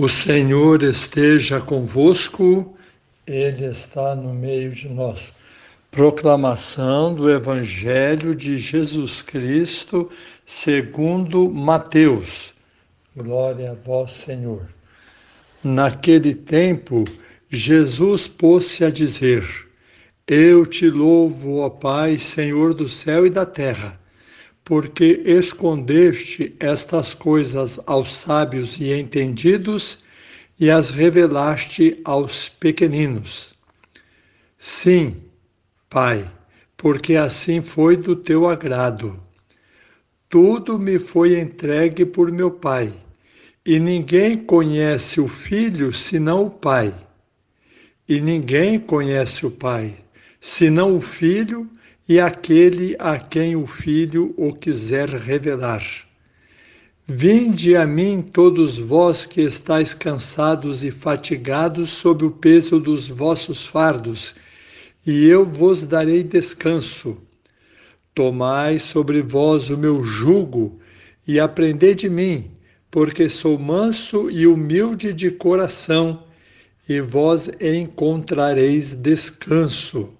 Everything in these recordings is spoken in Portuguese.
O Senhor esteja convosco, Ele está no meio de nós. Proclamação do Evangelho de Jesus Cristo segundo Mateus. Glória a vós, Senhor. Naquele tempo, Jesus pôs-se a dizer: Eu te louvo, ó Pai, Senhor do céu e da terra porque escondeste estas coisas aos sábios e entendidos e as revelaste aos pequeninos. Sim, Pai, porque assim foi do teu agrado. Tudo me foi entregue por meu Pai, e ninguém conhece o Filho senão o Pai. E ninguém conhece o Pai senão o Filho e aquele a quem o Filho o quiser revelar. Vinde a mim, todos vós que estáis cansados e fatigados sob o peso dos vossos fardos, e eu vos darei descanso. Tomai sobre vós o meu jugo e aprendei de mim, porque sou manso e humilde de coração, e vós encontrareis descanso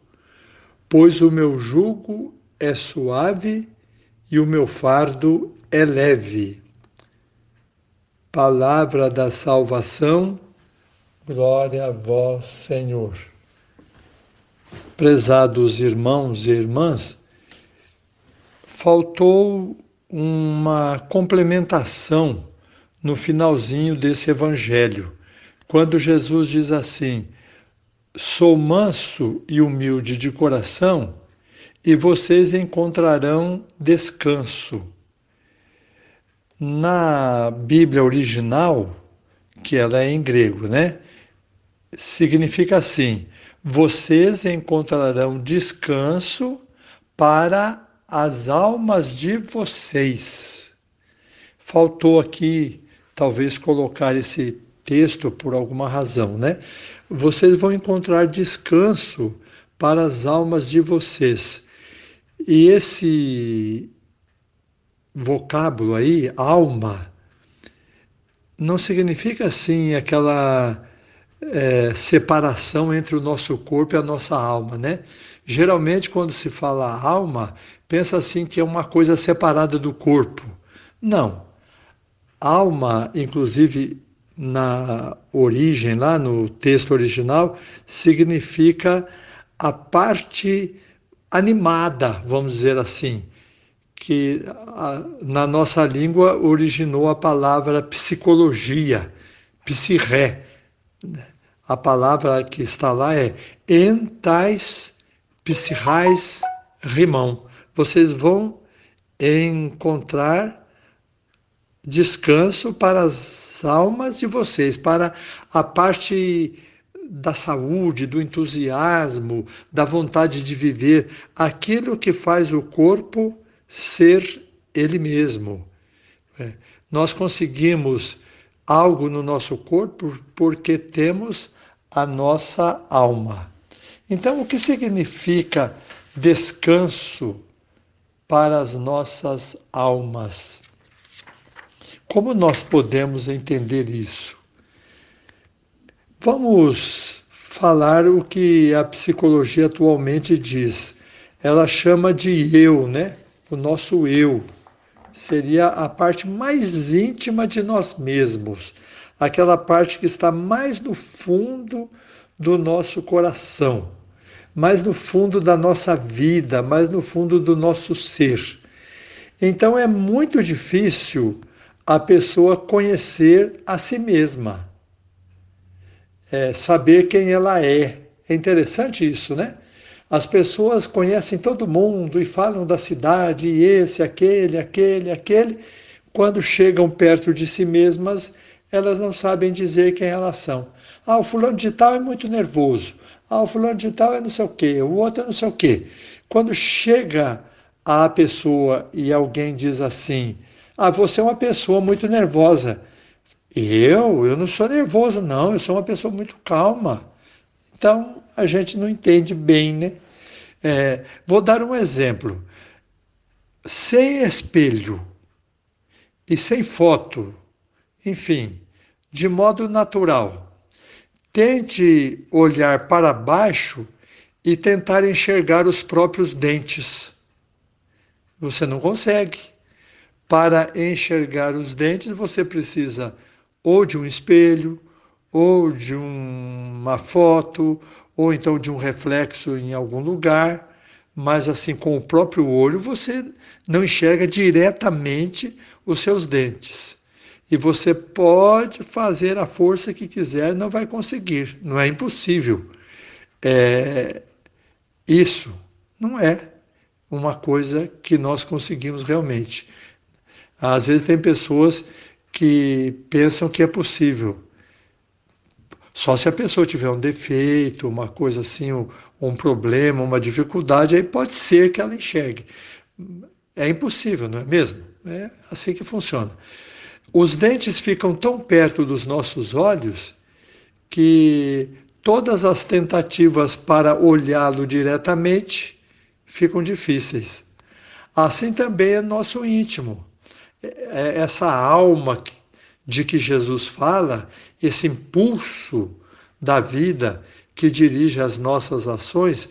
pois o meu jugo é suave e o meu fardo é leve. Palavra da salvação, glória a vós, Senhor. Prezados irmãos e irmãs, faltou uma complementação no finalzinho desse evangelho, quando Jesus diz assim: Sou manso e humilde de coração, e vocês encontrarão descanso. Na Bíblia original, que ela é em grego, né? Significa assim: vocês encontrarão descanso para as almas de vocês. Faltou aqui, talvez, colocar esse texto por alguma razão, né? Vocês vão encontrar descanso para as almas de vocês. E esse vocábulo aí, alma, não significa assim aquela é, separação entre o nosso corpo e a nossa alma, né? Geralmente, quando se fala alma, pensa assim que é uma coisa separada do corpo. Não. Alma, inclusive na origem, lá no texto original, significa a parte animada, vamos dizer assim, que na nossa língua originou a palavra psicologia, psirré. A palavra que está lá é entais psirrais rimão. Vocês vão encontrar descanso para as almas de vocês, para a parte da saúde, do entusiasmo, da vontade de viver, aquilo que faz o corpo ser ele mesmo. É. Nós conseguimos algo no nosso corpo porque temos a nossa alma. Então, o que significa descanso para as nossas almas? Como nós podemos entender isso? Vamos falar o que a psicologia atualmente diz. Ela chama de eu, né? O nosso eu. Seria a parte mais íntima de nós mesmos, aquela parte que está mais no fundo do nosso coração, mais no fundo da nossa vida, mais no fundo do nosso ser. Então é muito difícil a pessoa conhecer a si mesma, é, saber quem ela é. É interessante isso, né? As pessoas conhecem todo mundo e falam da cidade, e esse, aquele, aquele, aquele. Quando chegam perto de si mesmas, elas não sabem dizer quem elas são. Ah, o fulano de tal é muito nervoso. Ah, o fulano de tal é não sei o quê, o outro é não sei o quê. Quando chega a pessoa e alguém diz assim, ah, você é uma pessoa muito nervosa. Eu? Eu não sou nervoso, não. Eu sou uma pessoa muito calma. Então, a gente não entende bem, né? É, vou dar um exemplo. Sem espelho e sem foto, enfim, de modo natural. Tente olhar para baixo e tentar enxergar os próprios dentes. Você não consegue. Para enxergar os dentes, você precisa ou de um espelho, ou de um, uma foto, ou então de um reflexo em algum lugar, mas assim com o próprio olho você não enxerga diretamente os seus dentes. E você pode fazer a força que quiser, não vai conseguir, não é impossível. É, isso não é uma coisa que nós conseguimos realmente. Às vezes tem pessoas que pensam que é possível. Só se a pessoa tiver um defeito, uma coisa assim, um, um problema, uma dificuldade, aí pode ser que ela enxergue. É impossível, não é mesmo? É assim que funciona. Os dentes ficam tão perto dos nossos olhos que todas as tentativas para olhá-lo diretamente ficam difíceis. Assim também é nosso íntimo. É, é essa alma de que Jesus fala, esse impulso da vida que dirige as nossas ações,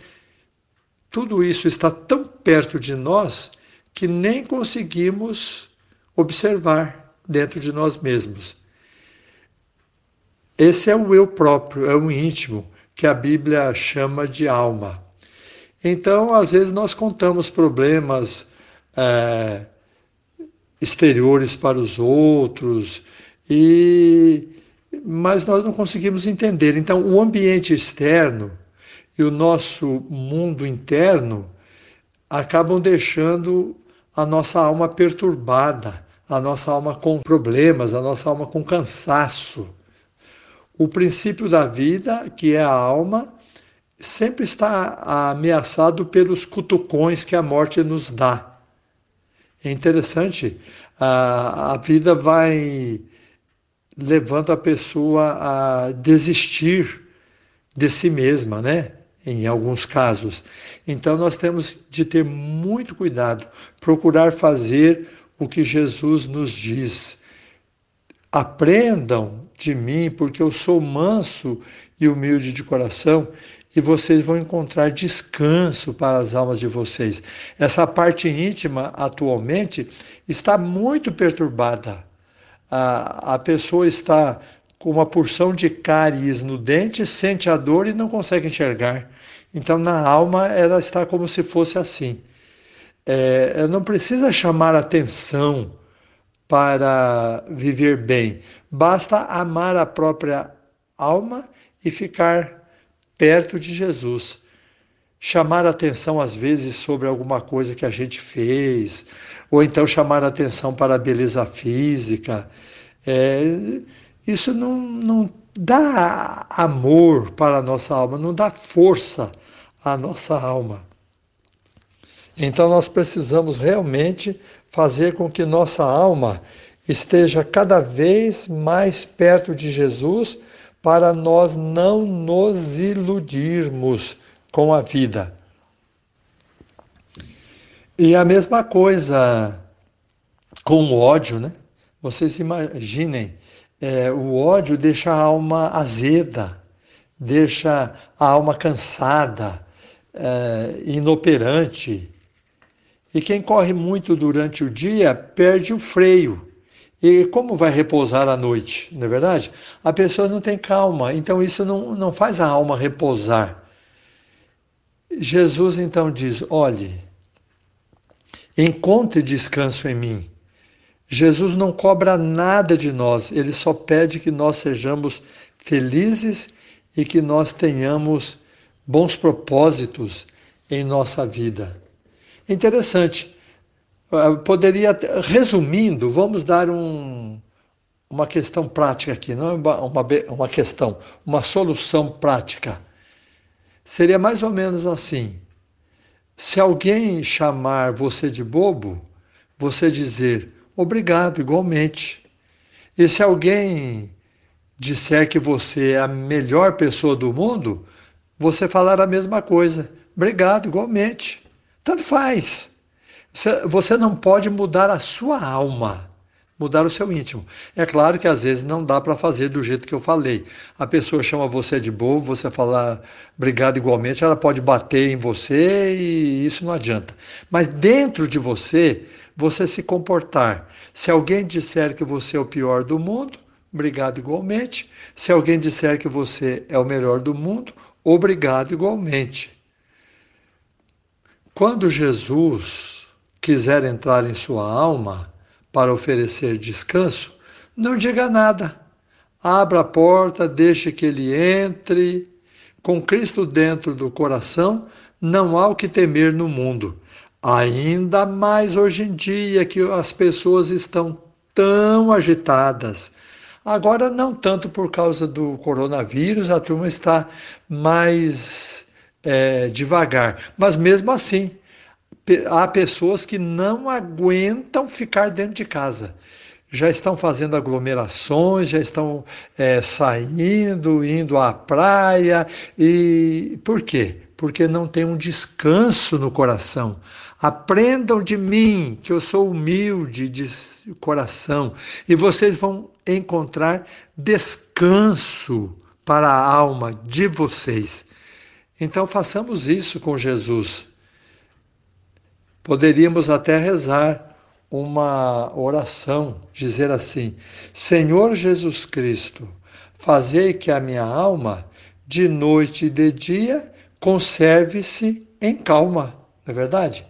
tudo isso está tão perto de nós que nem conseguimos observar dentro de nós mesmos. Esse é o eu próprio, é o íntimo, que a Bíblia chama de alma. Então, às vezes, nós contamos problemas é, exteriores para os outros, e mas nós não conseguimos entender. Então, o ambiente externo e o nosso mundo interno acabam deixando a nossa alma perturbada, a nossa alma com problemas, a nossa alma com cansaço. O princípio da vida, que é a alma, sempre está ameaçado pelos cutucões que a morte nos dá. É interessante, a, a vida vai levando a pessoa a desistir de si mesma, né? Em alguns casos. Então nós temos de ter muito cuidado, procurar fazer o que Jesus nos diz. Aprendam de mim, porque eu sou manso e humilde de coração, e vocês vão encontrar descanso para as almas de vocês. Essa parte íntima, atualmente, está muito perturbada a, a pessoa está com uma porção de cáries no dente, sente a dor e não consegue enxergar. Então, na alma, ela está como se fosse assim. É, não precisa chamar atenção para viver bem, basta amar a própria alma e ficar perto de Jesus. Chamar atenção, às vezes, sobre alguma coisa que a gente fez, ou então chamar atenção para a beleza física. É, isso não, não dá amor para a nossa alma, não dá força à nossa alma. Então nós precisamos realmente fazer com que nossa alma esteja cada vez mais perto de Jesus para nós não nos iludirmos com a vida. E a mesma coisa com o ódio, né? Vocês imaginem, é, o ódio deixa a alma azeda, deixa a alma cansada, é, inoperante. E quem corre muito durante o dia perde o freio. E como vai repousar à noite, não é verdade? A pessoa não tem calma, então isso não, não faz a alma repousar. Jesus então diz: olhe, Encontre descanso em mim. Jesus não cobra nada de nós, ele só pede que nós sejamos felizes e que nós tenhamos bons propósitos em nossa vida. Interessante. Ah, poderia, resumindo, vamos dar um, uma questão prática aqui, não é uma, uma questão, uma solução prática. Seria mais ou menos assim: se alguém chamar você de bobo, você dizer obrigado igualmente. E se alguém disser que você é a melhor pessoa do mundo, você falar a mesma coisa. Obrigado igualmente. Tanto faz. Você não pode mudar a sua alma. mudar o seu íntimo. É claro que às vezes não dá para fazer do jeito que eu falei. A pessoa chama você de bobo, você falar obrigado igualmente, ela pode bater em você e isso não adianta. Mas dentro de você, você se comportar. Se alguém disser que você é o pior do mundo, obrigado igualmente. Se alguém disser que você é o melhor do mundo, obrigado igualmente. Quando Jesus quiser entrar em sua alma, para oferecer descanso, não diga nada. Abra a porta, deixe que ele entre. Com Cristo dentro do coração, não há o que temer no mundo. Ainda mais hoje em dia que as pessoas estão tão agitadas. Agora, não tanto por causa do coronavírus, a turma está mais é, devagar. Mas mesmo assim, há pessoas que não aguentam ficar dentro de casa. Já estão fazendo aglomerações, já estão é, saindo, indo à praia. E por quê? Porque não tem um descanso no coração. Aprendam de mim, que eu sou humilde de coração, e vocês vão encontrar descanso para a alma de vocês. Então façamos isso com Jesus. Poderíamos até rezar uma oração, dizer assim: Senhor Jesus Cristo, fazei que a minha alma, de noite e de dia, conserve-se em calma. Não é verdade?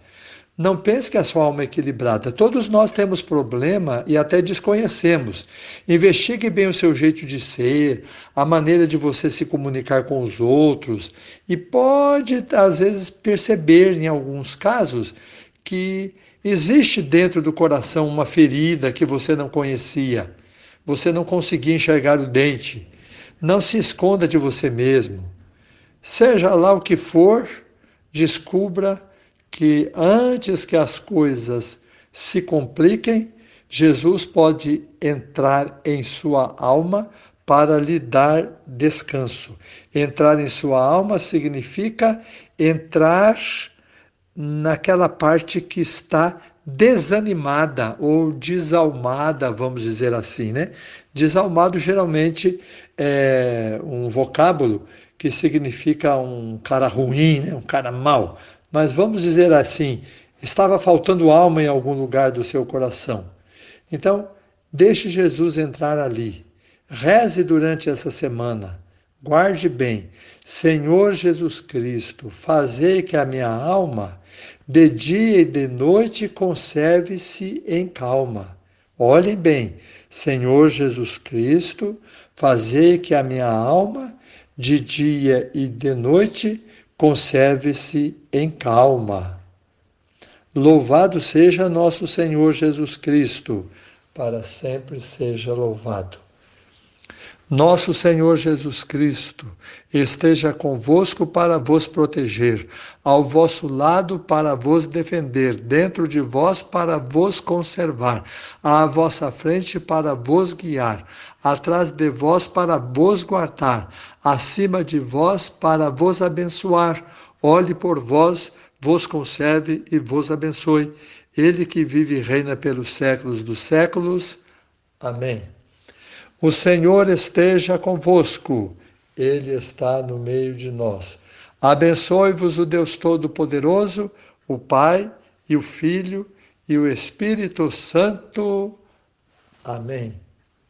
Não pense que a sua alma é equilibrada. Todos nós temos problema e até desconhecemos. Investigue bem o seu jeito de ser, a maneira de você se comunicar com os outros e pode, às vezes, perceber, em alguns casos, que existe dentro do coração uma ferida que você não conhecia, você não conseguia enxergar o dente. Não se esconda de você mesmo. Seja lá o que for, descubra que antes que as coisas se compliquem, Jesus pode entrar em sua alma para lhe dar descanso. Entrar em sua alma significa entrar naquela parte que está desanimada ou desalmada, vamos dizer assim, né? Desalmado geralmente é um vocábulo que significa um cara ruim, né? um cara mau. Mas vamos dizer assim, estava faltando alma em algum lugar do seu coração. Então, deixe Jesus entrar ali. Reze durante essa semana. Guarde bem, Senhor Jesus Cristo, fazei que a minha alma, de dia e de noite, conserve-se em calma. Olhem bem, Senhor Jesus Cristo, fazei que a minha alma, de dia e de noite, conserve-se em calma. Louvado seja nosso Senhor Jesus Cristo, para sempre seja louvado. Nosso Senhor Jesus Cristo esteja convosco para vos proteger, ao vosso lado para vos defender, dentro de vós para vos conservar, à vossa frente para vos guiar, atrás de vós para vos guardar, acima de vós para vos abençoar. Olhe por vós, vos conserve e vos abençoe. Ele que vive e reina pelos séculos dos séculos. Amém. O Senhor esteja convosco, Ele está no meio de nós. Abençoe-vos o Deus Todo-Poderoso, o Pai e o Filho e o Espírito Santo. Amém.